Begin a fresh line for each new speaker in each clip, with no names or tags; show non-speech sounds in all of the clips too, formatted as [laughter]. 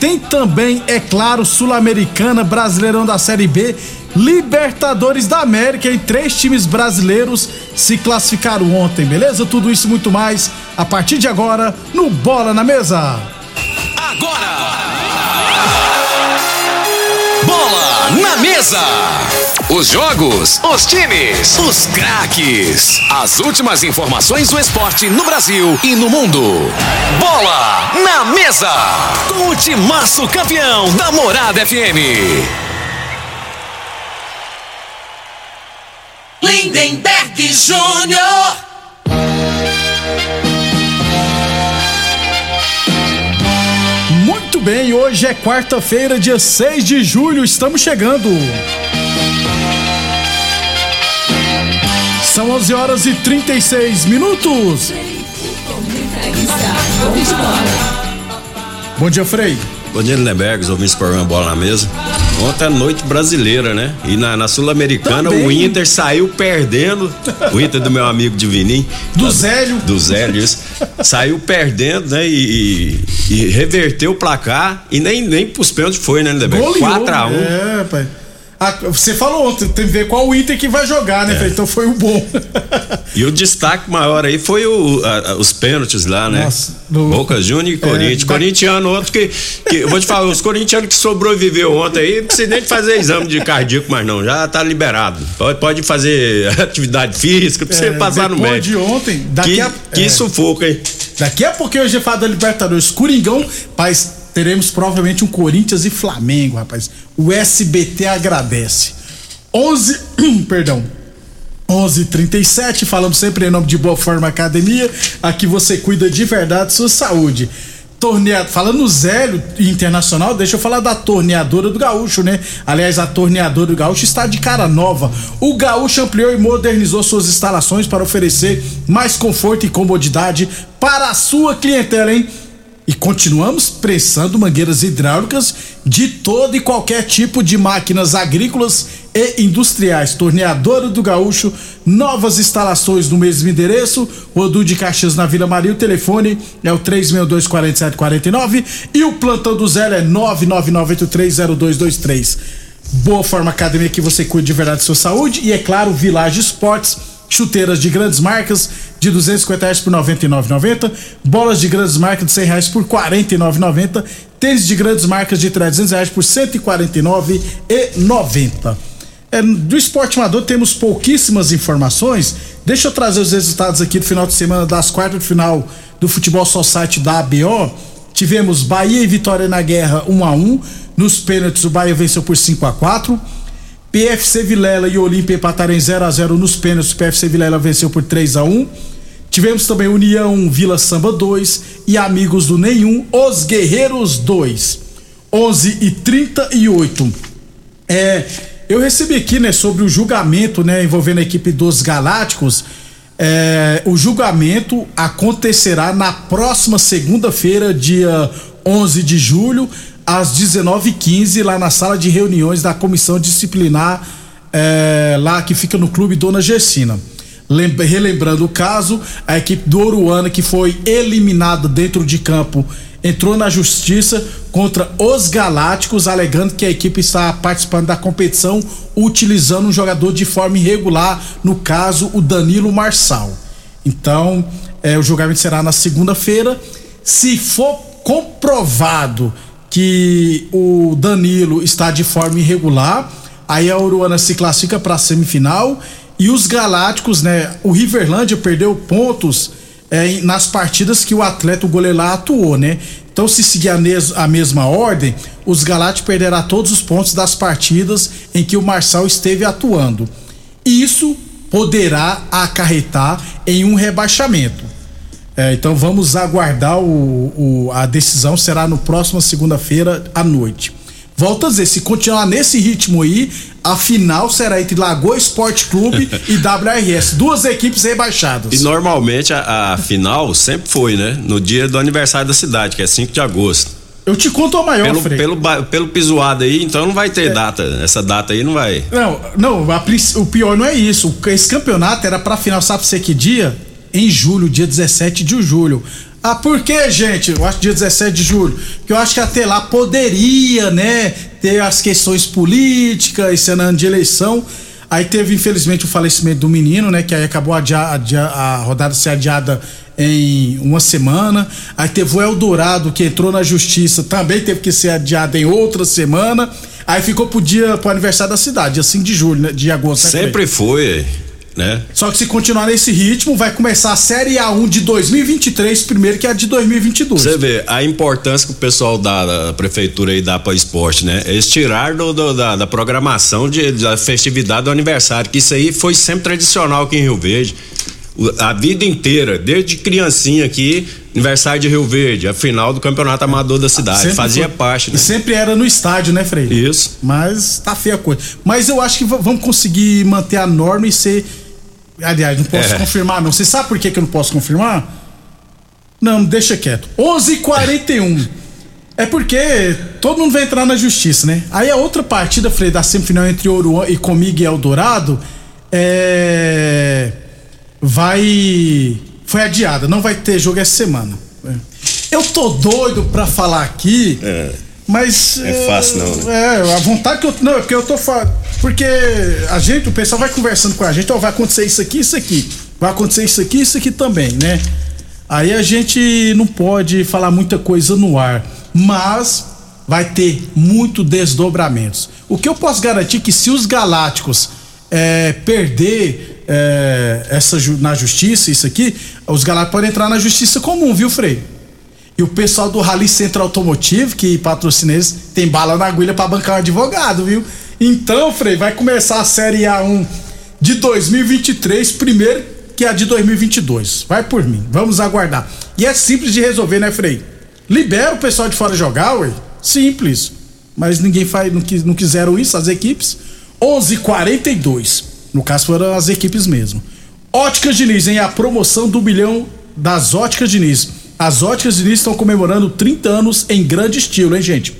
Tem também, é claro, Sul-Americana, Brasileirão da Série B, Libertadores da América e três times brasileiros se classificaram ontem, beleza? Tudo isso e muito mais a partir de agora no Bola na Mesa.
Agora! Bola na mesa! Os jogos, os times, os craques. As últimas informações do esporte no Brasil e no mundo. Bola na mesa! Com o timaço campeão da Morada FM.
Lindenberg Júnior.
Muito bem, hoje é quarta-feira, dia 6 de julho, estamos chegando. São 11 horas e 36 minutos. Bom dia, Frei.
Bom dia, Lindenberg, os ouvintes do programa Bola na Mesa. Ontem é noite brasileira, né? E na, na Sul-Americana o Inter saiu perdendo. O Inter do meu amigo Divinim.
Do
Tá-
Zélio.
Do Zélio, isso. Saiu perdendo, né? E, e- e reverteu o placar. E nem, nem pros pênaltis foi, né, Lindenberg?
Goleou.
4x1.
É, pai. Ah, você falou ontem, tem que ver qual o Inter que vai jogar, né, Frei? Então foi o bom.
E o destaque maior aí foi o- a- os pênaltis lá, né?
Nossa, do-
Boca Júnior e Corinthians.
da-
Corintiano, outro que, que. Eu vou te falar, os corintianos que sobreviveu ontem aí, não precisa nem fazer exame de cardíaco, mais não. Já tá liberado. Pode, pode fazer [laughs] atividade física você
É,
passar no médico.
de ontem, daqui
que,
a-
que
é.
sufoco, hein?
Daqui a pouquinho hoje é fala da Libertadores. Coringão, mas teremos provavelmente um Corinthians e Flamengo, rapaz. O SBT agradece. 11, [clears throat] perdão. 11:37 falamos sempre em nome de Boa Forma Academia. Aqui você cuida de verdade sua saúde. Torneado, falando Zélio Internacional, deixa eu falar da torneadora do Gaúcho, né? Aliás, a torneadora do Gaúcho está de cara nova. O Gaúcho ampliou e modernizou suas instalações para oferecer mais conforto e comodidade para a sua clientela, hein? E continuamos prensando mangueiras hidráulicas de todo e qualquer tipo de máquinas agrícolas e industriais. Torneadora do Gaúcho, novas instalações no mesmo endereço, Rodu de Caxias na Vila Maria. O telefone é o 3624749 e o plantão do Zé é 999830223. Boa Forma Academia que você cuida de verdade da sua saúde e é claro, Village Esportes chuteiras de grandes marcas de 250 reais por 99,90, bolas de grandes marcas de 100 reais por 49,90, tênis de grandes marcas de 300 reais por 149,90. É, do esporte amador temos pouquíssimas informações. Deixa eu trazer os resultados aqui do final de semana das quartas de final do Futebol Society da ABO. Tivemos Bahia e Vitória na guerra 1 a 1 Nos pênaltis, o Bahia venceu por 5 a 4 PFC Vilela e Olímpia empataram em 0 a 0 nos pênaltis. PFC Vilela venceu por 3 a 1 Tivemos também União Vila Samba 2 e Amigos do Nenhum, Os Guerreiros 2. 11 e 38. É, eu recebi aqui, né, sobre o julgamento, né, envolvendo a equipe dos Galácticos. É, o julgamento acontecerá na próxima segunda-feira, dia 11 de julho, às 19h15, lá na sala de reuniões da comissão disciplinar, é, lá que fica no Clube Dona Gersina. Relembrando o caso, a equipe do Oruana, que foi eliminada dentro de campo, entrou na justiça contra os Galácticos, alegando que a equipe está participando da competição utilizando um jogador de forma irregular, no caso, o Danilo Marçal. Então, é, o julgamento será na segunda-feira. Se for comprovado que o Danilo está de forma irregular, aí a Uruana se classifica para a semifinal e os Galácticos, né? O Riverlândia perdeu pontos é, nas partidas que o atleta o goleiro lá atuou, né? Então, se seguir a, mes a mesma ordem, os Galácticos perderão todos os pontos das partidas em que o Marçal esteve atuando. Isso poderá acarretar em um rebaixamento. É, então vamos aguardar o, o, a decisão, será no próximo segunda-feira à noite. Volto a dizer, se continuar nesse ritmo aí, a final será entre Lagoa Esporte Clube e [laughs] WRS, duas equipes rebaixadas.
E normalmente a, a, final sempre foi, né? No dia do aniversário da cidade, que é 5 de agosto.
Eu te conto a maior,
pelo, Frei. Pelo, pelo pisoado aí, então não vai ter é. data. Essa data aí não vai.
Não, não, a, o pior não é isso. Esse campeonato era pra final, sabe você que dia? Em julho, dia 17 de julho. Ah, por que, gente? Eu acho dia 17 de julho. Porque eu acho que até lá poderia, né, ter as questões políticas, esse ano de eleição. Aí teve, infelizmente, o falecimento do menino, né? Que aí acabou a, adia, a rodada ser adiada em uma semana. Aí teve o Eldorado, que entrou na justiça, também teve que ser adiado em outra semana. Aí ficou pro dia, pro aniversário da cidade, dia 5 de julho, né, de agosto.
Né, Sempre foi né?
Só que se continuar nesse ritmo, vai começar a Série A1 de 2023 primeiro que a de 2022.
Você vê a importância que o pessoal da, da prefeitura aí dá para esporte, né? Eles tiraram do, do, da, da, programação de, da festividade do aniversário, que isso aí foi sempre tradicional aqui em Rio Verde. A vida inteira, desde criancinha aqui, aniversário de Rio Verde, a final do campeonato amador da cidade. Sempre fazia foi, parte, né?
E sempre era no estádio, né, Frei?
Isso.
Mas tá feia a coisa. Mas eu acho que vamos conseguir manter a norma e ser Aliás, não posso é. confirmar, não. Você sabe por que, que eu não posso confirmar? Não, deixa quieto. 11:41. é porque todo mundo vai entrar na justiça, né? Aí a outra partida, Frei, da semifinal entre Ouro e comigo e Eldorado, é. Vai. Foi adiada, não vai ter jogo essa semana. Eu tô doido pra falar aqui. É mas.
É fácil, não,
né? É, a vontade que eu. Não, é porque eu tô falando. Porque a gente, o pessoal vai conversando com a gente, ó, vai acontecer isso aqui, isso aqui. Vai acontecer isso aqui, isso aqui também, né? Aí a gente não pode falar muita coisa no ar. Mas vai ter muito desdobramentos. O que eu posso garantir é que se os galácticos é, perder é, essa na justiça, isso aqui, os galácticos podem entrar na justiça comum, viu, Frei? E o pessoal do Rally Centro Automotivo, que patrocina eles, tem bala na agulha para bancar um advogado, viu? Então, Frei, vai começar a Série A1 de 2023, primeiro que a de 2022. Vai por mim, vamos aguardar. E é simples de resolver, né, Frei? Libera o pessoal de fora jogar, ué. Simples. Mas ninguém faz, não, quis, não quiseram isso, as equipes. 11:42. No caso foram as equipes mesmo. Óticas Diniz, hein? A promoção do milhão das Óticas Diniz. As óticas Diniz estão comemorando 30 anos em grande estilo, hein, gente?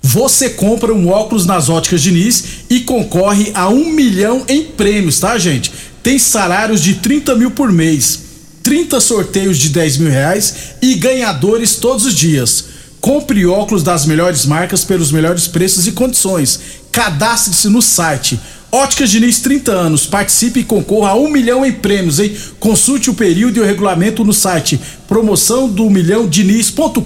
Você compra um óculos nas óticas Diniz e concorre a um milhão em prêmios, tá, gente? Tem salários de 30 mil por mês, 30 sorteios de 10 mil reais e ganhadores todos os dias. Compre óculos das melhores marcas pelos melhores preços e condições. Cadastre-se no site Óticas Diniz 30 anos. Participe e concorra a um milhão em prêmios, hein? Consulte o período e o regulamento no site promoção do milhão diniz.com.br.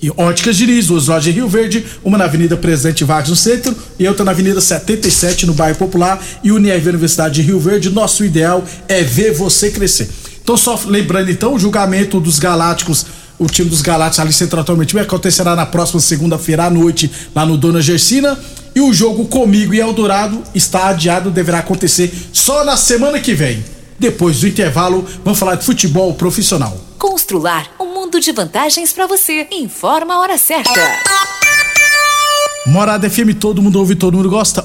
E Óticas Diniz, duas lojas em Rio Verde, uma na Avenida Presidente Vargas no centro e outra na Avenida 77 no bairro Popular e Univ Universidade de Rio Verde. Nosso ideal é ver você crescer. Então só lembrando então o julgamento dos Galácticos o time dos Galácticos ali central atualmente acontecerá na próxima segunda-feira à noite lá no Dona Gersina e o jogo comigo e Eldorado está adiado, deverá acontecer só na semana que vem. Depois do intervalo, vamos falar de futebol profissional.
Constrular um mundo de vantagens para você. Informa a hora certa.
Morada FM, todo mundo ouve, todo mundo gosta.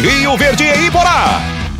Rio Verde e Iporá.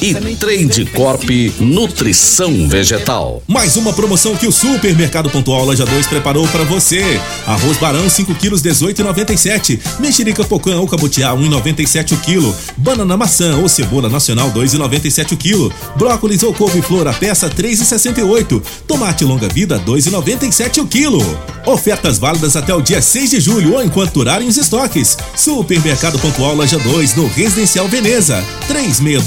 e Trade Corp Nutrição Vegetal.
Mais uma promoção que o Supermercado Pontual Loja 2 preparou para você. Arroz Barão 5 quilos 18,97. Mexerica Pocã ou Cabutiá 1,97 o quilo. Banana maçã ou cebola nacional 2,97 o quilo. Brócolis ou couve-flor a peça 3,68. Tomate longa vida 2,97 o quilo. Ofertas válidas até o dia 6 de julho ou enquanto durarem os estoques. Supermercado Pontual Loja 2 no Residencial Veneza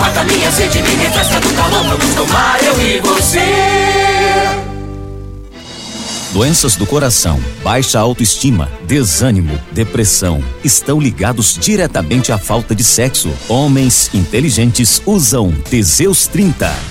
Mata minha sede, me refresca do calor. Vamos tomar eu e você.
Doenças do coração, baixa autoestima, desânimo, depressão estão ligados diretamente à falta de sexo. Homens inteligentes usam Teseus 30.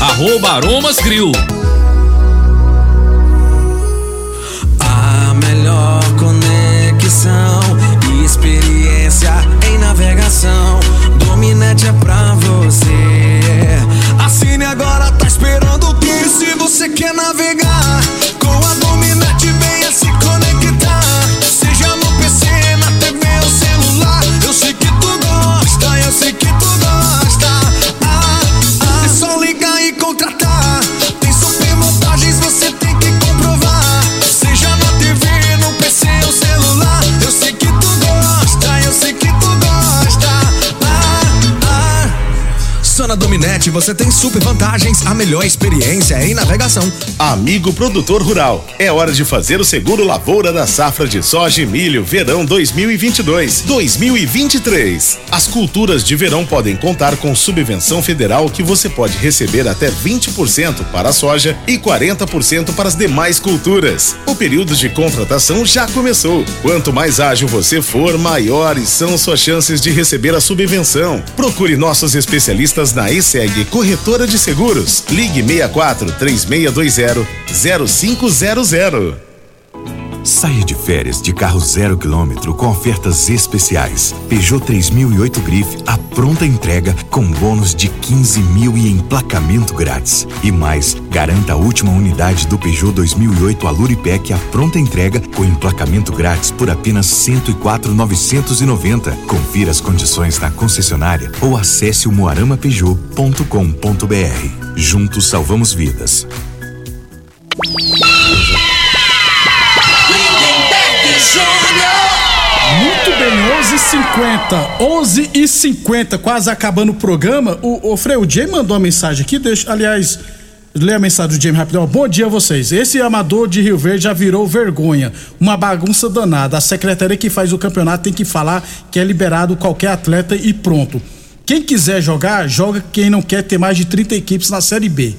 arroba Aromas Grill.
A melhor conexão e experiência em navegação. Dominete é pra você. Assine agora, tá esperando o que? Se você quer navegar Na
Dominete
você tem super vantagens, a melhor experiência em navegação.
Amigo produtor rural, é hora de fazer o seguro lavoura da safra de soja e milho verão 2022-2023. As culturas de verão podem contar com subvenção federal que você pode receber até 20% para a soja e 40% para as demais culturas. O período de contratação já começou. Quanto mais ágil você for, maiores são suas chances de receber a subvenção. Procure nossos especialistas na ESEG Corretora de Seguros. Ligue 64 3620 0500.
Saia de férias de carro zero quilômetro com ofertas especiais. Peugeot 3008 Grife, a pronta entrega com bônus de 15 mil e emplacamento grátis. E mais, garanta a última unidade do Peugeot 2008 Aluripec a pronta entrega com emplacamento grátis por apenas 104,990. Confira as condições na concessionária ou acesse o moaramapeugeot.com.br. Juntos salvamos vidas.
Muito bem, 11h50. 11h50, quase acabando o programa. O, o Frei, o Jay mandou uma mensagem aqui. Deixa, aliás, lê a mensagem do Jamie rapidão. Bom dia a vocês. Esse amador de Rio Verde já virou vergonha. Uma bagunça danada. A secretaria que faz o campeonato tem que falar que é liberado qualquer atleta e pronto. Quem quiser jogar, joga. Quem não quer ter mais de 30 equipes na Série B.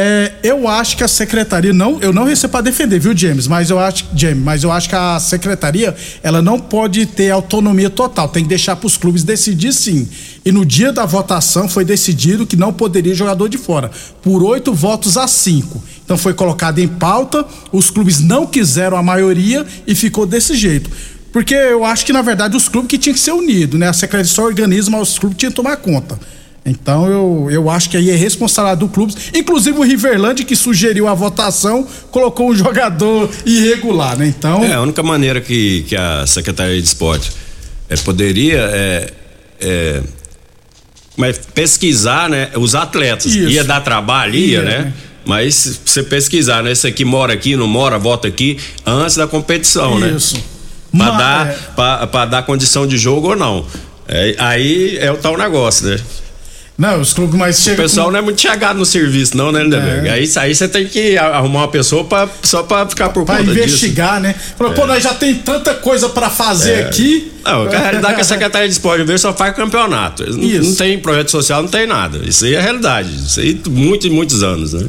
É, eu acho que a secretaria não, eu não recebo para defender, viu, James? Mas eu acho, James, mas eu acho que a secretaria ela não pode ter autonomia total, tem que deixar para os clubes decidir sim. E no dia da votação foi decidido que não poderia jogador de fora, por oito votos a cinco. Então foi colocado em pauta, os clubes não quiseram a maioria e ficou desse jeito. Porque eu acho que na verdade os clubes que tinham que ser unidos, né? A secretaria só organiza, mas os clubes tinham que tomar conta. Então eu, eu acho que aí é responsabilidade do clube. Inclusive o Riverland, que sugeriu a votação, colocou um jogador irregular, né? Então.
É, a única maneira que, que a Secretaria de Esporte é, poderia é, é, mas pesquisar, né? Os atletas.
Isso.
Ia dar trabalho, ia,
Ia,
né?
né?
Mas se você pesquisar, né? Esse aqui mora aqui, não mora, vota aqui, antes da competição, né?
Isso.
Pra
Mas,
dar,
é.
pra, pra dar condição de jogo ou não. É, aí é o tal negócio, né?
Não, os clubes mais
O
chegam.
pessoal
com-
não é muito chegado no serviço, não, né, Lindeberg?
É.
Aí, aí você tem que arrumar uma pessoa pra, só pra ficar por
Pra
conta
investigar, né? Falou, pô,
É.
nós já tem tanta coisa pra fazer
É.
aqui.
Não, a realidade é que a Secretaria de Esporte Verde só faz campeonato. Eles não-
Isso.
Não tem projeto social, não tem nada. Isso aí é a realidade. Isso aí muitos e muitos anos, né?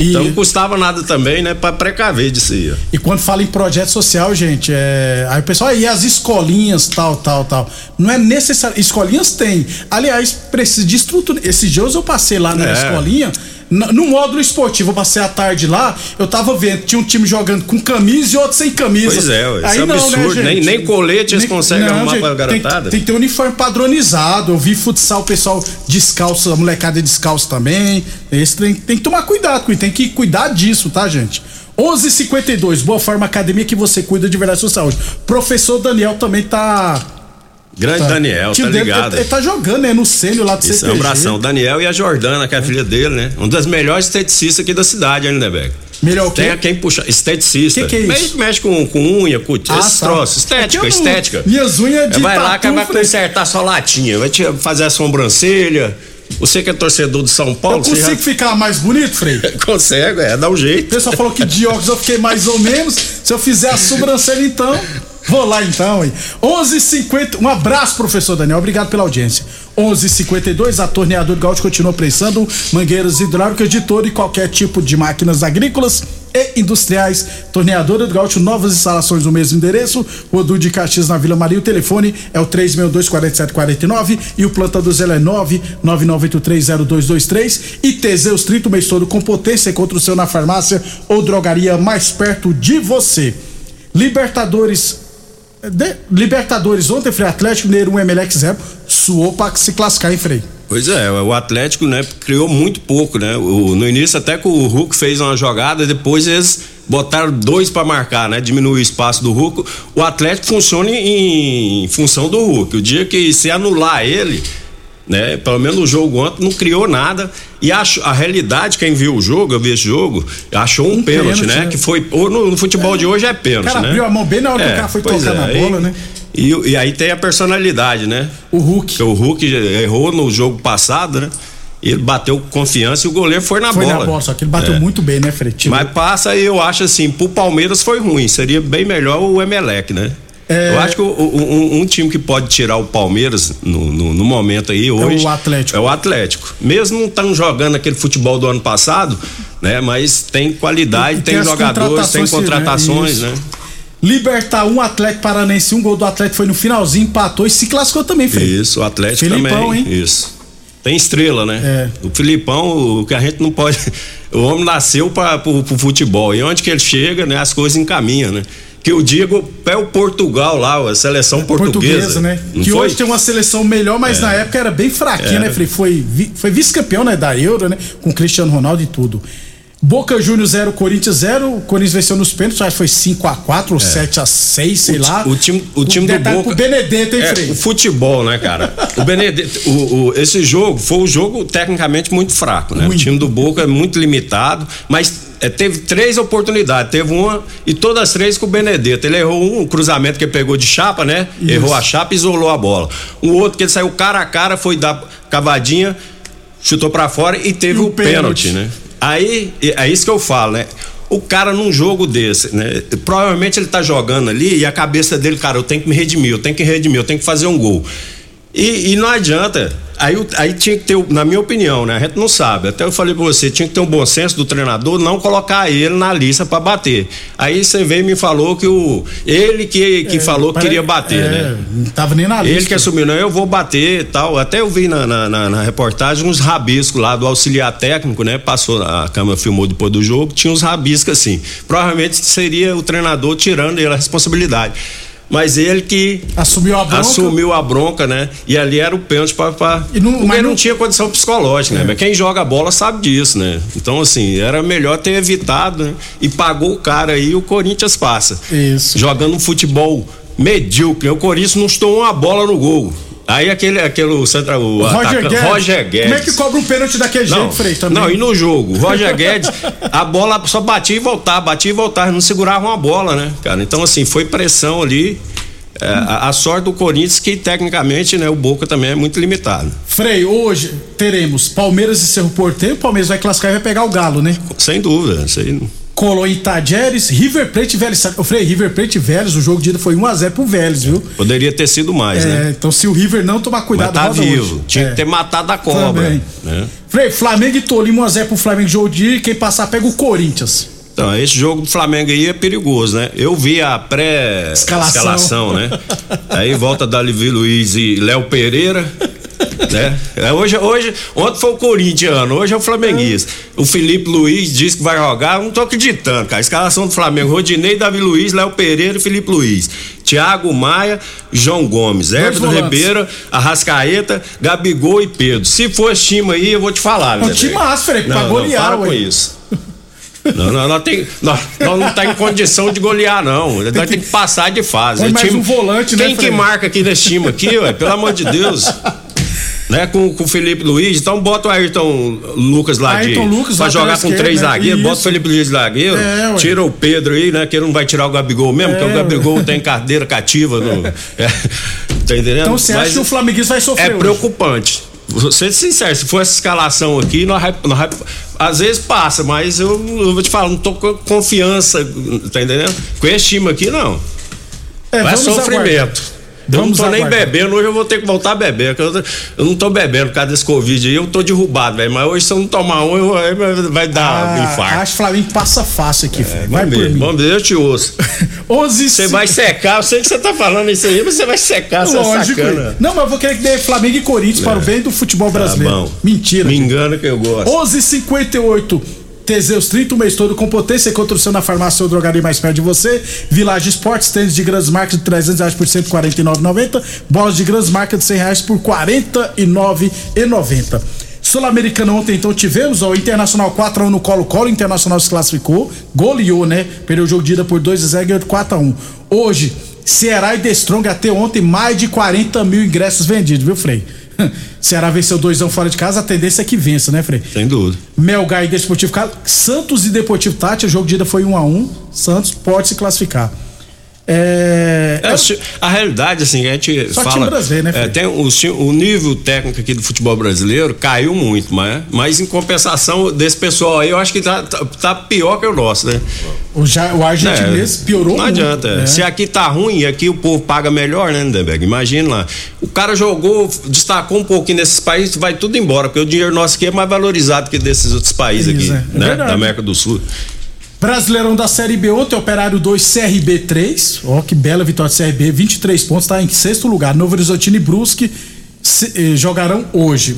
Então não custava nada também, né? Pra precaver disso aí. ó.
E quando fala em projeto social, gente, é. Aí o pessoal, aí as escolinhas, tal, tal, tal. Não é necessário. Escolinhas tem. Aliás, precisa de estrutura. Esses dias eu passei lá na
É.
escolinha. No módulo esportivo, eu passei a tarde lá, eu tava vendo, tinha um time jogando com camisa e outro sem camisa.
Pois é, ué,
Aí
isso é
não,
absurdo.
né,
Nem-
gente?
nem colete eles conseguem arrumar pra
tem,
garotada.
tem que ter uniforme padronizado. Eu vi futsal, o pessoal descalço, a molecada é descalço também. Esse tem, tem que tomar cuidado, com tem que cuidar disso, tá, gente? 11:52 Boa Forma Academia que você cuida de verdade sua saúde. Professor Daniel também tá.
Grande
tá-
Daniel,
Tio
tá ligado?
Ele, ele tá jogando, né? No sênior lá do
Isso é
CTG.
um abração. Daniel e a Jordana, que é a filha dele, né? Um das melhores esteticistas aqui da cidade, Lindeberg?
Melhor o quê?
Tem a quem puxa. Esteticista.
Que que é isso?
Mexe, com, com unha, com
Ah,
esses
tá.
troços.
É
Estética,
não-
estética.
minhas unhas de
Vai lá
tatu,
vai
Frei.
consertar sua latinha. Vai te fazer a sobrancelha. Você que é torcedor de São Paulo,
Eu consigo
já
ficar mais bonito, Frei? [laughs]
consegue, é, dá um
O
jeito.
pessoal falou que de óculos eu fiquei mais ou menos. Se eu fizer a sobrancelha, então. Vou lá então, hein? 11:50. Um abraço, professor Daniel. Obrigado pela audiência. 11:52. A torneadora Gaúcho continua prestando mangueiras hidráulicas de todo e qualquer tipo de máquinas agrícolas e industriais. Torneadora do Gaúcho, novas instalações no mesmo endereço. Rodu de Caxias na Vila Maria. O telefone é o 362-4749 e o planta do Zé é 999830223. E Teseus 30 o mês todo com potência contra o seu na farmácia ou drogaria mais perto de você. Libertadores. De- Libertadores ontem, Frei Atlético Mineiro 1 Emelec 0. Suou pra se classificar, hein, Frei?
Pois é, o Atlético, né, criou muito pouco, né? O- no início até que o Hulk fez uma jogada, depois eles botaram dois pra marcar, né? Diminuiu o espaço do Hulk. O Atlético funciona em, em função do Hulk. O dia que se anular ele, né? Pelo menos no jogo ontem não criou nada. E a, a realidade, quem viu o jogo, eu vi esse jogo, achou um, pênalti,
pênalti,
né?
né?
Que foi. No, no futebol de hoje é pênalti,
O cara
né?
abriu a mão bem na hora que
É,
o cara foi tocar
é,
na bola, né?
E, e aí tem a personalidade, né?
O Hulk.
o Hulk errou no jogo passado, né? Ele bateu com confiança e o goleiro foi na
Foi
bola.
na bola, só que ele bateu
É.
muito bem, né, Fred? Tirou-
Mas passa e eu acho assim, pro Palmeiras foi ruim. Seria bem melhor o Emelec, né?
É.
Eu acho que o- o- um, um time que pode tirar o Palmeiras no, no- no momento aí hoje.
o Atlético.
É o Atlético. Mesmo não estão jogando aquele futebol do ano passado, né? Mas tem qualidade, tem,
as
jogadores, tem
contratações, né?
né?
Libertar um Atlético Paranense, um gol do Atlético foi no finalzinho, empatou e se classificou também, Fred.
Isso, o Atlético
Filipão,
também.
hein?
Isso. Tem estrela, né?
É.
O Filipão, o que a gente não pode. [laughs] O homem nasceu para pro futebol. E onde que ele chega, né? As coisas encaminham, né? Que o Diego é o Portugal lá, a seleção portuguesa.
né?
Não
que
foi?
hoje tem uma seleção melhor, mas
É.
na época era bem fraquinha, né, Frei? Foi, foi vice-campeão, né, da Euro, né? Com Cristiano Ronaldo e tudo. Boca Juniors 0, Corinthians 0. O Corinthians venceu nos pênaltis, acho que foi 5x4 ou 7x6, sei
É. O ti-
lá.
O time, o time do Boca.
pro Benedetto, hein,
é,
Frei?
o futebol, né, cara? O Benedetto, o, o- esse jogo foi um jogo tecnicamente muito fraco, né? O time do Boca é muito limitado, mas é, teve três oportunidades. Teve uma e todas as três com o Benedetto. Ele errou um, cruzamento que ele pegou de chapa, né?
Isso.
Errou a chapa e isolou a bola. O outro que ele saiu cara a cara, foi dar cavadinha, chutou pra fora e teve
E o
o pênalti,
pênalti.
né? Aí, é isso que eu falo, né? O cara num jogo desse, né? Provavelmente ele tá jogando ali e a cabeça dele, cara, eu tenho que me redimir, eu tenho que redimir, eu tenho que fazer um gol. E, e não adianta. Aí, aí tinha que ter, na minha opinião, né? A gente não sabe. Até eu falei pra você, tinha que ter um bom senso do treinador não colocar ele na lista pra bater. Aí você veio e me falou que o. Ele que, que falou que queria bater,
é,
né?
Não tava nem na lista.
Ele que assumiu, não, eu vou bater e tal. Até eu vi na, na, na- na reportagem uns rabiscos lá do auxiliar técnico, né? Passou, a câmera filmou depois do jogo, tinha uns rabiscos assim. Provavelmente seria o treinador tirando ele a responsabilidade. Mas ele que
assumiu a bronca.
assumiu a bronca, né? E ali era o pênalti pra
E não-
porque
mas
não,
não-
tinha condição psicológica, né? Mas Quem joga bola sabe disso, né? Então, assim, era melhor ter evitado, né? E pagou o cara aí, o Corinthians passa.
Isso.
Jogando um futebol medíocre. O Corinthians não estou uma bola no gol. Aí aquele, aquele o, centra, o
Roger
atacante-
Guedes.
Roger Guedes.
Como é que cobra um pênalti daquele jeito, Frei? Também.
Não, e no jogo, o Roger Guedes, [laughs] a bola só batia e voltava, batia e voltava, não segurava uma bola, né, cara? Então, assim, foi pressão ali. É, a, a sorte do Corinthians, que tecnicamente, né, o Boca também é muito limitado.
Frei, hoje teremos Palmeiras e Cerro Porteiro. O Palmeiras vai classificar e vai pegar o Galo, né?
Sem dúvida, isso aí.
Colou em Tajeres, River Plate e Vélez. O Frei, River Plate e Vélez, o jogo de ida foi 1x0 pro Vélez, viu?
Poderia ter sido mais,
É,
né?
então se o River não tomar cuidado,
Mas tá vivo.
hoje.
Tinha
É.
que ter matado a cobra.
Também.
Né?
Frei, Flamengo e Tolima 1x0 pro Flamengo jogo de ida. Quem passar pega o Corinthians.
Então, esse jogo do Flamengo aí é perigoso, né? Eu vi a
Escalação.
pré-escalação, né? Aí volta Davi Luiz e Léo Pereira, [laughs] né? É, Hoje, hoje, ontem foi o corintiano, hoje é o flamenguista. O Felipe Luiz disse que vai jogar, não tô acreditando, cara. A escalação do Flamengo, Rodinei, Davi Luiz, Léo Pereira e Felipe Luiz. Thiago Maia, João Gomes, Everton. Ribeiro, Arrascaeta, Gabigol e Pedro. Se for esse time aí, eu vou te falar,
um
né,
time
velho?
massa, Frei, pra
Não, não,
golear,
para com
ué.
isso. Não, não, nós, tem, nós, nós não tá em condição de golear, não. [laughs] Nós tem que passar de fase. É
mais um volante, né,
Quem que
Fred?
marca aqui nesse time aqui, ué? Pelo amor de Deus. [laughs] Né, com, com o Felipe Luiz, então bota o Ayrton Lucas lá
Ayrton
de.
Lucas,
pra jogar com três
né?
zagueiros, bota o. Felipe Luiz zagueiro,
É, ué.
tira o Pedro aí, né? Que ele não vai tirar o Gabigol mesmo, porque
É,
o Gabigol tem cadeira cativa. No, [laughs] é, tá entendendo?
Então você acha
Mas
que o Flamenguista vai sofrer
É
hoje?
preocupante. Vou ser sincero, se for essa escalação aqui, nós, vai- nós vai- às vezes passa, mas eu, eu vou te falar, não tô com confiança, tá entendendo? Com esse time aqui, não.
É,
vai
vamos
sofrimento.
aguardar.
Eu
Vamos
não tô nem
aguardar.
bebendo, hoje eu vou ter que voltar a beber. Eu, eu não tô bebendo por causa desse Covid aí, eu tô derrubado, velho. Mas hoje se eu não tomar um, eu, vai- dar um
Ah,
infarto.
acho que Flamengo passa fácil aqui, Frei. Vai por mim.
vamos ver, eu te ouço. [laughs]
11
Você vai secar, eu sei que você tá falando isso aí, mas você vai secar, você é sacana.
Não, mas eu vou querer que dê Flamengo e Corinthians para o bem do futebol brasileiro.
Tá.
Mentira.
Me engana que eu gosto.
11:58 Teseus 30, o mês todo com potência. Encontra o seu na farmácia ou drogaria mais perto de você. Village Esportes, tênis de grandes marcas de 300 reais por 149,90. Bolas de grandes marcas de 100 reais por 49,90. Sul-Americano ontem então tivemos ó, o Internacional 4x1 no Colo-Colo, Internacional se classificou, goleou, né? Perdeu o jogo de ida por 2 a 0 e ganhou de 4x1. Hoje, Ceará e The Strong até ontem mais de 40 mil ingressos vendidos, viu, Frei? [laughs] Ceará venceu 2 fora de casa, a tendência é que vença, né, Frei?
Sem dúvida.
Melgar e Desportivo. Santos e Deportivo Tati, o jogo de ida foi 1 a 1 Santos pode se classificar. É,
É, a realidade, assim, a gente
Só
fala.
brasileiro, né,
é, tem ti- o nível técnico aqui do futebol brasileiro caiu muito, mas, mas em compensação desse pessoal aí, eu acho que tá, tá, tá pior que o nosso, né?
O, já, o argentinês
É,
piorou
Não
muito.
adianta.
é.
Se aqui tá ruim, aqui o povo paga melhor, né, Lindenberg? Imagina lá. O cara jogou, destacou um pouquinho nesses países, vai tudo embora, porque o dinheiro nosso aqui é mais valorizado que desses outros países
Isso,
aqui,
é. É
né? Da América do Sul.
Brasileirão da Série B ontem, Operário 2, CRB 3. Ó, que bela vitória do CRB, 23 pontos, tá em sexto lugar. Novo Horizontino e Brusque se- eh, jogarão hoje.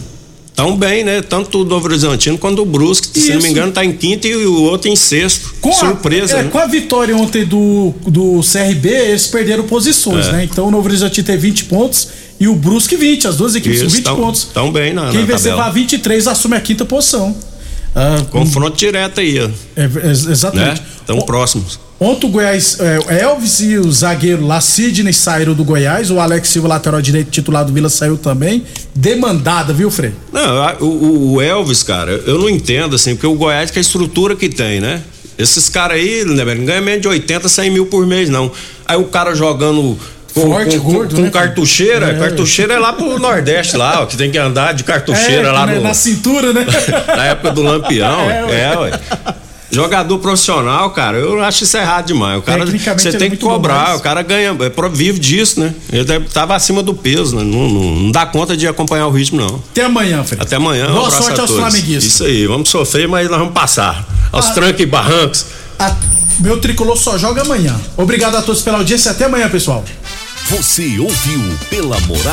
Tão bem, né? Tanto o Novo Horizontino quanto o Brusque. Se não
Isso.
me engano, tá em quinto e o outro em sexto.
Com a-
Surpresa,
é,
né?
Com a vitória ontem do, do CRB, eles perderam posições,
É.
né? Então o Novo Horizontino tem 20 pontos e o Brusque 20. As duas equipes
Isso,
com 20
tão-
pontos.
Tão bem na,
Quem
na
vencer
tabela.
vai 23 assume a quinta posição. Ah,
Confronto direto aí, ó.
é, é, exatamente.
Né? Tão próximos.
Ontem o Goiás, é, Elvis e o zagueiro lá, Sidney, saíram do Goiás. O Alex Silva, lateral direito titular do Vila, saiu também. Demandada, viu, Frei?
Não, o, o Elvis, cara, eu não entendo, assim, porque o Goiás que é a estrutura que tem, né? Esses caras aí, né, não ganham menos de 80, 100 mil por mês, não. Aí o cara jogando.
Forte,
com,
gordo,
com
né,
cartucheira,
É.
cartucheira é lá pro Nordeste lá, ó, que tem que andar de cartucheira
É,
lá
né,
no,
na cintura, né? [laughs]
na época do Lampião.
É,
É,
ué.
ué. Jogador profissional, cara, eu acho isso errado demais. O cara, você
é
tem que cobrar, o cara ganha, é, vive disso, né? Ele tava acima do peso, né? Não, não- não dá conta de acompanhar o ritmo, não.
Até amanhã, Frei.
Até amanhã. um
Boa
abraço
sorte aos flamenguistas.
Isso aí, vamos sofrer, mas nós vamos passar. Aos
Ah.
trancos e barrancos.
A- meu tricolor só joga amanhã. Obrigado a todos pela audiência. Até amanhã, pessoal.
Você ouviu pela Morada